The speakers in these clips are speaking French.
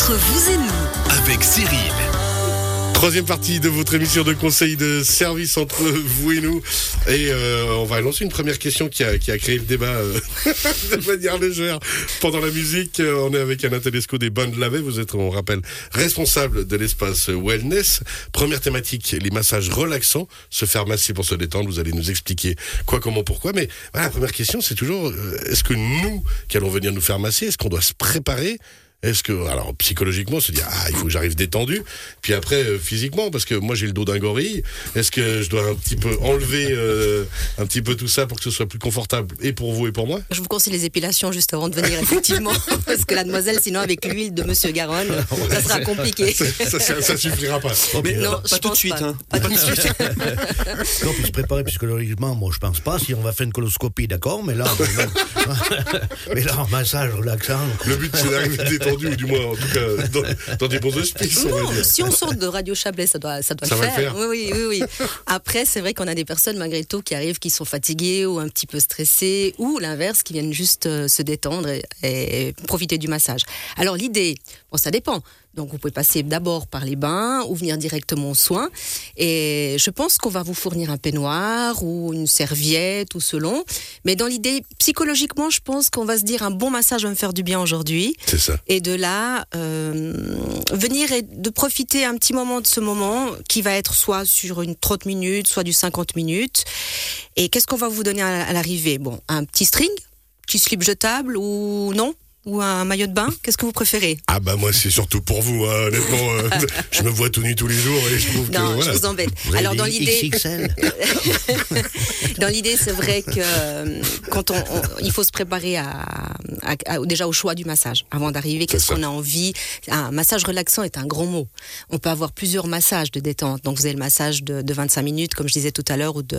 Entre vous et nous, avec Cyril. Troisième partie de votre émission de conseil de service entre vous et nous. Et euh, on va lancer une première question qui a, qui a créé le débat euh, de manière légère pendant la musique. Euh, on est avec Tedesco des Bains de Lavet. Vous êtes, on rappelle, responsable de l'espace wellness. Première thématique, les massages relaxants. Se faire masser pour se détendre. Vous allez nous expliquer quoi, comment, pourquoi. Mais voilà, la première question, c'est toujours, euh, est-ce que nous, qui allons venir nous faire masser, est-ce qu'on doit se préparer est-ce que, alors psychologiquement, se dire ah il faut que j'arrive détendu, puis après euh, physiquement parce que moi j'ai le dos d'un gorille. Est-ce que je dois un petit peu enlever euh, un petit peu tout ça pour que ce soit plus confortable et pour vous et pour moi? Je vous conseille les épilations juste avant de venir, effectivement. parce que la demoiselle, sinon, avec l'huile de Monsieur Garonne, ça sera compliqué. ça, ça, ça suffira pas. Mais Non, pas je tout de pense suite. pas. Hein. Pas tout de suite. Non, puis se préparer psychologiquement, moi je pense pas. Si on va faire une coloscopie, d'accord, mais là, mais là, en massage relaxant. Le but c'est d'arriver détendu ou du moins en tout cas dans, dans des bons auspices. On va Non, dire. si on sort de Radio Chablais, ça doit, ça doit Ça le, va le faire. faire. Oui, oui, oui, oui. Après, c'est vrai qu'on a des personnes, malgré tout, qui arrivent, qui sont fatiguées ou un petit peu stressées, ou l'inverse, qui viennent juste euh, se détendre et, et profiter du massage. Alors, l'idée, bon, ça dépend. Donc, vous pouvez passer d'abord par les bains ou venir directement aux soins. Et je pense qu'on va vous fournir un peignoir ou une serviette ou selon. Mais dans l'idée, psychologiquement, je pense qu'on va se dire un bon massage va me faire du bien aujourd'hui. C'est ça. Et de là, euh, venir et de profiter un petit moment de ce moment qui va être soit sur une 30 minutes, soit du 50 minutes. Et qu'est-ce qu'on va vous donner à, à l'arrivée? Bon, un petit string, petit slip jetable ou non? Ou un maillot de bain Qu'est-ce que vous préférez? Ah bah moi c'est surtout pour vous, hein, honnêtement. euh, je me vois tout nu tous les jours et je trouve que Non, voilà. je vous embête. Alors dans l'idée, dans l'idée, c'est vrai que euh, quand on, on- il faut se préparer à, à- à- déjà au choix du massage avant d'arriver. Qu'est-ce qu'on a envie? Un massage relaxant est un grand mot. On peut avoir plusieurs massages de détente. Donc vous avez le massage de, de 25 minutes, comme je disais tout à l'heure, ou de,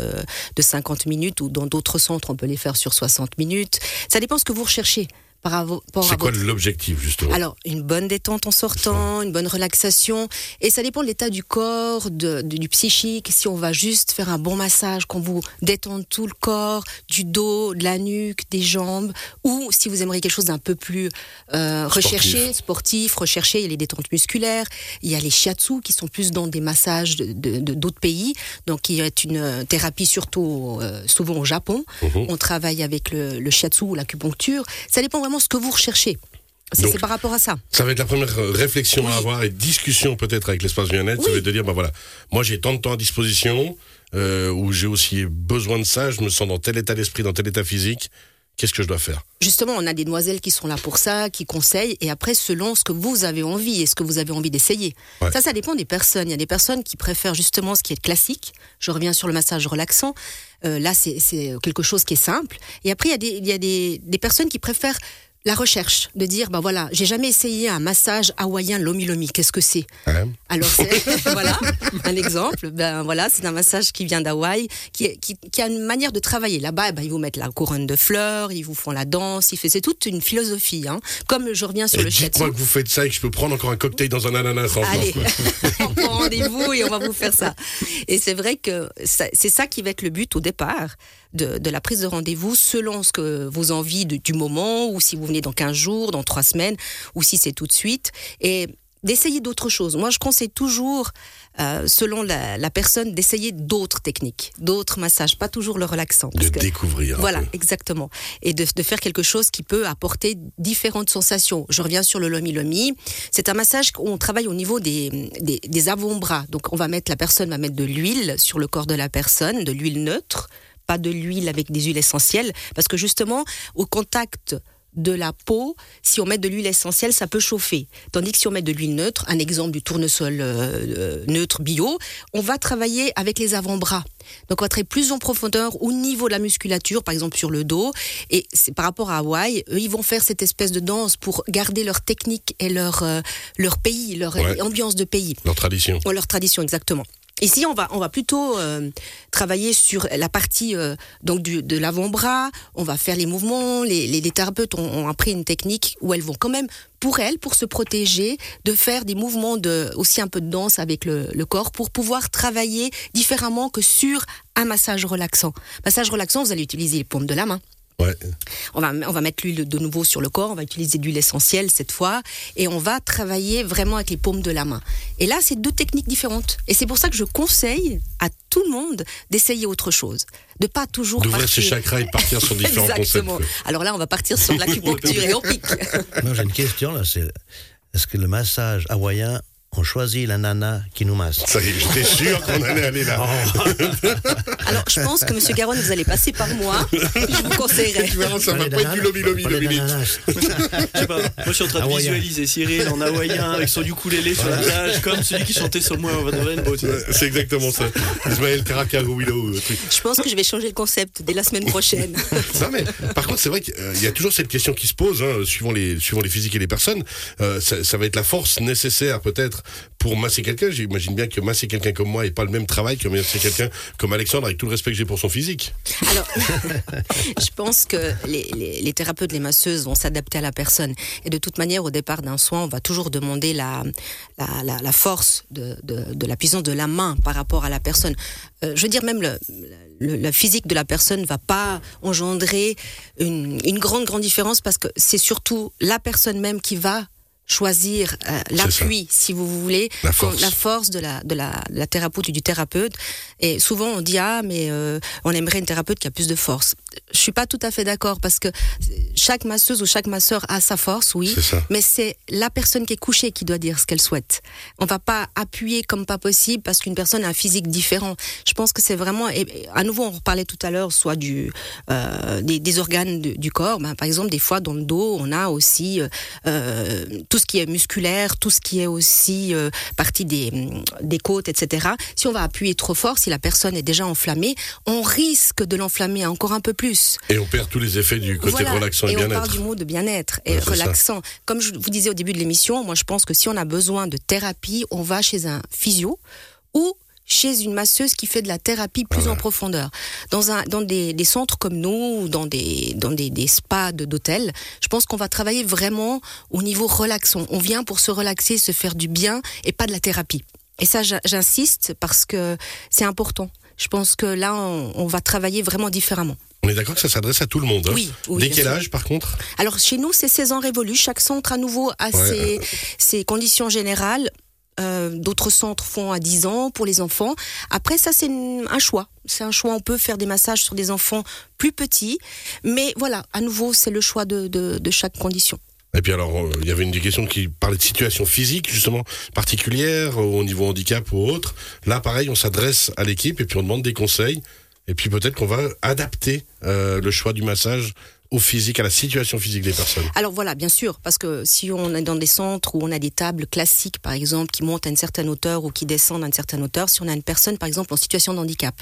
de 50 minutes, ou dans d'autres centres, on peut les faire sur 60 minutes. Ça dépend ce que vous recherchez par rapport à C'est quoi votre l'objectif justement alors, une bonne détente en sortant, une bonne relaxation. Et ça dépend de l'état du corps, de, de- du psychique. Si on va juste faire un bon massage, qu'on vous détende tout le corps, du dos, de la nuque, des jambes, ou si vous aimeriez quelque chose d'un peu plus euh, recherché, sportif, recherché, il y a les détentes musculaires, il y a les shiatsu qui sont plus dans des massages de d'autres pays, donc qui est une euh, thérapie surtout euh, souvent au Japon. Mhm. On travaille avec le, le shiatsu ou l'acupuncture. Ça dépend vraiment ce que vous recherchez. C'est par rapport à ça. Ça va être la première euh, réflexion à avoir et discussion peut-être avec l'espace bien-être. Ça Oui. va être de dire, bah voilà, moi j'ai tant de temps à disposition, euh, où j'ai aussi besoin de ça, je me sens dans tel état d'esprit, dans tel état physique, qu'est-ce que je dois faire? Justement, on a des demoiselles qui sont là pour ça, qui conseillent, et après, selon ce que vous avez envie et ce que vous avez envie d'essayer. Ouais. Ça, ça dépend des personnes. Il y a des personnes qui préfèrent justement ce qui est classique. Je reviens sur le massage relaxant. Euh, là, c'est quelque chose qui est simple. Et après, il y a des, il y a des, des personnes qui préfèrent la recherche, de dire, bah voilà, j'ai jamais essayé un massage hawaïen lomi lomi. Qu'est-ce que c'est? Hein? Alors voilà un exemple. Ben voilà, c'est un massage qui vient d'Hawaï, qui, est- qui, qui a une manière de travailler. Là-bas, ben, ils vous mettent la couronne de fleurs, ils vous font la danse, c'est toute une philosophie. Hein. Comme je reviens sur Et le shiatsu. dites-moi que vous faites ça et que je peux prendre encore un cocktail dans un ananas en Allez, on prend rendez-vous et on va vous faire ça. Et c'est vrai que c'est ça qui va être le but au départ de, de la prise de rendez-vous selon ce que vos envies de- du moment ou si vous venez dans 15 jours, dans 3 semaines ou si c'est tout de suite. Et d'essayer d'autres choses. Moi, je conseille toujours, euh, selon la, la personne, d'essayer d'autres techniques, d'autres massages, pas toujours le relaxant. De que- découvrir. voilà, peu. exactement. Et de, de faire quelque chose qui peut apporter différentes sensations. Je reviens sur le lomi lomi. C'est un massage où on travaille au niveau des, des, des avant-bras. Donc, on va mettre, la personne va mettre de l'huile sur le corps de la personne, de l'huile neutre, pas de l'huile avec des huiles essentielles, parce que justement, au contact de la peau, si on met de l'huile essentielle, ça peut chauffer. Tandis que si on met de l'huile neutre, un exemple du tournesol euh, euh, neutre bio, on va travailler avec les avant-bras. Donc on va travailler plus en profondeur au niveau de la musculature, par exemple sur le dos. Et c'est par rapport à Hawaï, eux, ils vont faire cette espèce de danse pour garder leur technique et leur, euh, leur pays, leur Ouais. ambiance de pays. Leur tradition. Ouais, leur tradition, exactement. Ici, on va, on va plutôt euh, travailler sur la partie euh, donc du, de l'avant-bras. On va faire les mouvements. Les, les, thérapeutes ont, ont appris une technique où elles vont quand même, pour elles, pour se protéger, de faire des mouvements de aussi un peu de danse avec le, le corps pour pouvoir travailler différemment que sur un massage relaxant. Massage relaxant, vous allez utiliser les paumes de la main. Ouais. On va, on va mettre l'huile de nouveau sur le corps, on va utiliser de l'huile essentielle cette fois, et on va travailler vraiment avec les paumes de la main. Et là, c'est deux techniques différentes. Et c'est pour ça que je conseille à tout le monde d'essayer autre chose. De pas toujours D'ouvrir ses chakras et de partir sur différents Exactement. concepts. Alors là, on va partir sur l'acupuncture et on pique. Non, j'ai une question là. C'est est-ce que le massage hawaïen, on choisit la nana qui nous masse Ça y est, j'étais sûr qu'on allait aller là. Alors, je pense que Monsieur Garonne, vous allez passer par moi. Je vous conseillerais. Tu verras, ça va pas être du. Je sais pas, moi je suis en train de Hawaïen. visualiser Cyril en hawaïen avec son ukulélé sur la plage, comme celui qui chantait sur moi the rainbow. C'est exactement ça. Ismaël Terraka Willow. euh. Je pense que je vais changer le concept dès la semaine prochaine. Non, mais par contre, c'est vrai qu'il y a toujours cette question qui se pose, hein, suivant, les, suivant les physiques et les personnes. Euh, ça, ça va être la force nécessaire, peut-être, pour masser quelqu'un. J'imagine bien que masser quelqu'un comme moi n'est pas le même travail que masser quelqu'un comme Alexandre, avec tout le respect que j'ai pour son physique. Alors, je pense que les, thérapeutes, les masseuses vont s'adapter à la personne. Et de toute manière, au départ d'un soin, on va toujours demander la, force de, la puissance de la main par rapport à la personne. Euh, je veux dire, même le, physique de la personne va pas engendrer une, une grande, grande différence parce que c'est surtout la personne même qui va choisir euh, l'appui, si vous voulez, La force. la force de la, de la, de la thérapeute ou du thérapeute. Et souvent, on dit, ah, mais euh, on aimerait une thérapeute qui a plus de force. Je suis pas tout à fait d'accord parce que chaque masseuse ou chaque masseur a sa force, oui. Mais c'est la personne qui est couchée qui doit dire ce qu'elle souhaite. On va pas appuyer comme pas possible parce qu'une personne a un physique différent. Je pense que c'est vraiment, et, à nouveau, on reparlait tout à l'heure, soit du, euh, des, des organes du, du corps. Ben, par exemple, des fois, dans le dos, on a aussi euh, euh, tout ce qui est musculaire, tout ce qui est aussi euh, partie des, des côtes, etc. Si on va appuyer trop fort, si la personne est déjà enflammée, on risque de l'enflammer encore un peu plus. Et on perd tous les effets du côté Voilà. relaxant et, et on parle bien-être. du mot de bien-être et Ouais, relaxant. Comme je vous disais au début de l'émission, moi je pense que si on a besoin de thérapie, on va chez un physio ou chez une masseuse qui fait de la thérapie plus en profondeur. Dans, un, dans des, des centres comme nous, ou dans des, dans des, des spas de- d'hôtels, je pense qu'on va travailler vraiment au niveau relaxant. On vient pour se relaxer, se faire du bien et pas de la thérapie. Et ça, j'insiste parce que c'est important. Je pense que là, on, on va travailler vraiment différemment. On est d'accord que ça s'adresse à tout le monde. hein. Oui, oui, Dès quel âge, par contre? Alors chez nous, c'est 16 ans révolus. Chaque centre à nouveau a ses, ses conditions générales. Euh, D'autres centres font à 10 ans pour les enfants. Après, ça, c'est un choix. C'est un choix. On peut faire des massages sur des enfants plus petits. Mais voilà, à nouveau, c'est le choix de, de, de chaque condition. Et puis alors, euh, il y avait une des questions qui parlait de situation physique, justement, particulière, euh, au niveau handicap ou autre. Là, pareil, on s'adresse à l'équipe et puis on demande des conseils. Et puis peut-être qu'on va adapter euh, le choix du massage au physique, à la situation physique des personnes. Alors voilà, bien sûr, parce que si on est dans des centres où on a des tables classiques, par exemple, qui montent à une certaine hauteur ou qui descendent à une certaine hauteur, si on a une personne, par exemple, en situation de handicap,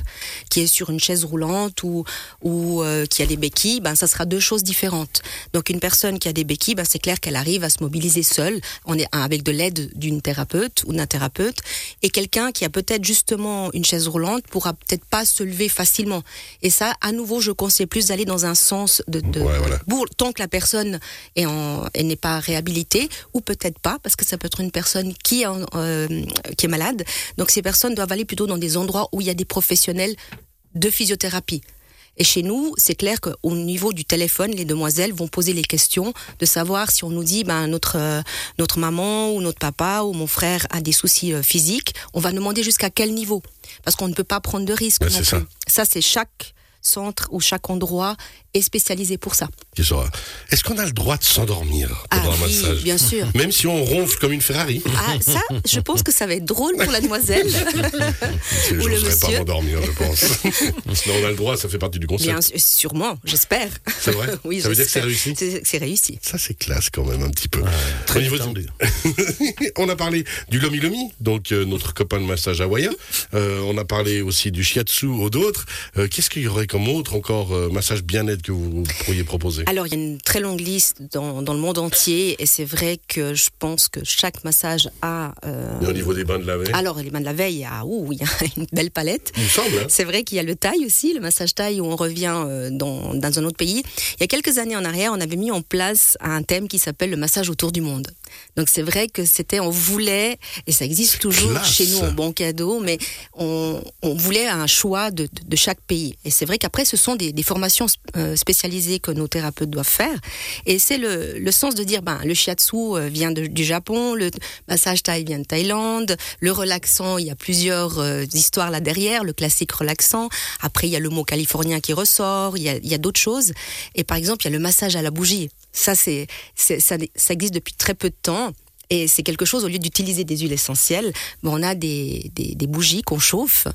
qui est sur une chaise roulante ou, ou euh, qui a des béquilles, ben ça sera deux choses différentes. Donc une personne qui a des béquilles, ben c'est clair qu'elle arrive à se mobiliser seule, on est avec de l'aide d'une thérapeute ou d'un thérapeute, et quelqu'un qui a peut-être justement une chaise roulante pourra peut-être pas se lever facilement. Et ça, à nouveau, je conseille plus d'aller dans un sens de, de Ouais, voilà. pour tant que la personne est en, elle n'est pas réhabilitée ou peut-être pas parce que ça peut être une personne qui est, en- euh, qui est malade. Donc ces personnes doivent aller plutôt dans des endroits où il y a des professionnels de physiothérapie. Et chez nous, c'est clair qu'au niveau du téléphone, les demoiselles vont poser les questions de savoir si on nous dit ben notre euh, notre maman ou notre papa ou mon frère a des soucis euh, physiques, on va demander jusqu'à quel niveau? Parce qu'on ne peut pas prendre de risques. Ça c'est chaque centre ou chaque endroit est spécialisé pour ça. Qui sera. Est-ce qu'on a le droit de s'endormir Ah pendant un oui, massage bien sûr. Même si on ronfle comme une Ferrari Ah, ça, je pense que ça va être drôle pour la demoiselle. Je Ou le n'oserais pas monsieur. m'endormir, je pense. Sinon, on a le droit, ça fait partie du concept. Bien sûr, sûrement, j'espère. C'est vrai Oui, Ça veut dire que c'est réussi C'est réussi. Ça, c'est classe quand même, un petit peu. Très niveau de- on a parlé du Lomi Lomi, donc euh, notre copain de massage hawaïen. Euh, on a parlé aussi du Shiatsu ou d'autres. Euh, Qu'est-ce qu'il y aurait comme autre encore euh, massage bien-être que vous pourriez proposer Alors, il y a une très longue liste dans, dans le monde entier et c'est vrai que je pense que chaque massage a... euh, Et au niveau des bains de la veille alors, les mains de la veille, ah, ouh, il y a une belle palette. Il me semble. hein C'est vrai qu'il y a le taille aussi, le massage taille où on revient euh, dans, dans un autre pays. Il y a quelques années en arrière, on avait mis en place un thème qui s'appelle le massage autour du monde. Donc c'est vrai que c'était, on voulait, et ça existe toujours Classe. chez nous en bon cadeau, mais on, on voulait un choix de, de- de chaque pays. Et c'est vrai qu'après, ce sont des, des formations euh, spécialisées que nos thérapeutes doivent faire. Et c'est le, le sens de dire, ben, le shiatsu euh, vient de- du Japon, le massage thaï vient de Thaïlande, le relaxant, il y a plusieurs euh, histoires là derrière, le classique relaxant. Après, il y a le mot californien qui ressort, il y a, il y a d'autres choses. Et par exemple, il y a le massage à la bougie. Ça, c'est, ça, existe depuis très peu de temps. Et c'est quelque chose, au lieu d'utiliser des huiles essentielles, on a des, des bougies qu'on chauffe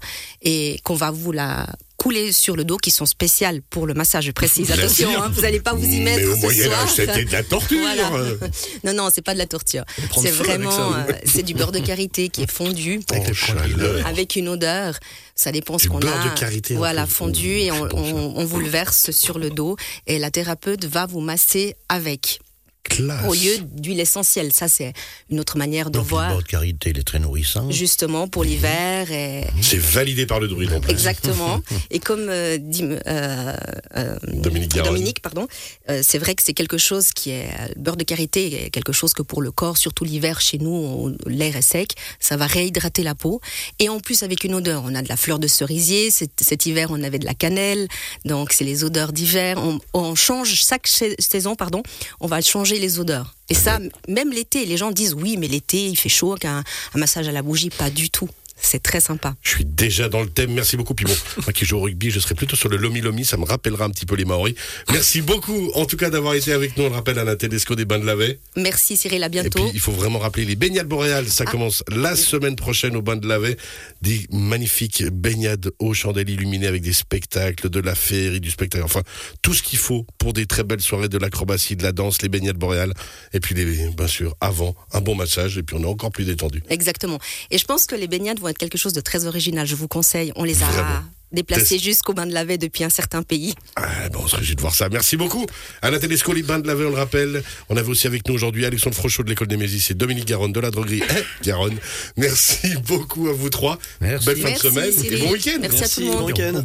et qu'on va vous la couler sur le dos, qui sont spéciales pour le massage, je précise. Bien Attention, hein, vous n'allez pas vous y mettre Mais au ce Moyen-Âge, soir. c'était de la torture. Voilà. Non, non, c'est pas de la torture. C'est vraiment, euh, c'est du beurre de karité qui est fondu Oh, avec une odeur. Ça dépend ce qu'on beurre a. de karité, un voilà, fondu et on vous le verse sur le dos et la thérapeute va vous masser avec. Classe. Au lieu d'huile essentielle. Ça, c'est une autre manière de Donc, le voir. beurre de karité, il est très nourrissant. Justement pour l'hiver et C'est validé par le druide en plus. Exactement. Et comme euh, dit euh, euh, Dominique pardon, euh, c'est vrai que c'est quelque chose qui est le beurre de karité, est quelque chose que pour le corps, surtout l'hiver chez nous, l'air est sec, ça va réhydrater la peau. Et en plus avec une odeur, on a de la fleur de cerisier. Cet, cet hiver, on avait de la cannelle. Donc c'est les odeurs d'hiver. On, on change chaque cha- saison, pardon, on va changer les odeurs. Et ça, même l'été, les gens disent oui, mais l'été il fait chaud, qu'un un massage à la bougie, pas du tout. C'est très sympa. Je suis déjà dans le thème. Merci beaucoup. Puis bon, moi qui joue au rugby, je serai plutôt sur le Lomi Lomi. Ça me rappellera un petit peu les Maoris. Merci beaucoup, en tout cas, d'avoir été avec nous. On le rappelle à la Télesco des Bains de Lavet. Merci Cyril, à Et bientôt. puis, il faut vraiment rappeler les baignades boréales. Ça commence la semaine prochaine au Bain de Lavet. Des magnifiques baignades aux chandelles illuminées avec des spectacles, de la féerie, du spectacle. Enfin, tout ce qu'il faut pour des très belles soirées de l'acrobatie, de la danse, les baignades boréales. Et puis, les, bien sûr, avant, un bon massage. Et puis, on est encore plus détendu. Exactement. Et je pense que les baignades vont être quelque chose de très original. Je vous conseille. On les a Vraiment. déplacés jusqu'au bain de Lavet depuis un certain pays. Ah, bon, on se réjouit de voir ça. Merci beaucoup. À la Télésco, les bains de laver, on le rappelle. On avait aussi avec nous aujourd'hui Alexandre Frochot de l'école des Mésis et Dominique Garonne de la droguerie Eh, Garonne. Merci beaucoup à vous trois. Merci. Belle fin Merci, de semaine Cyril. et bon week-end. Merci à tout le bon monde. week-end.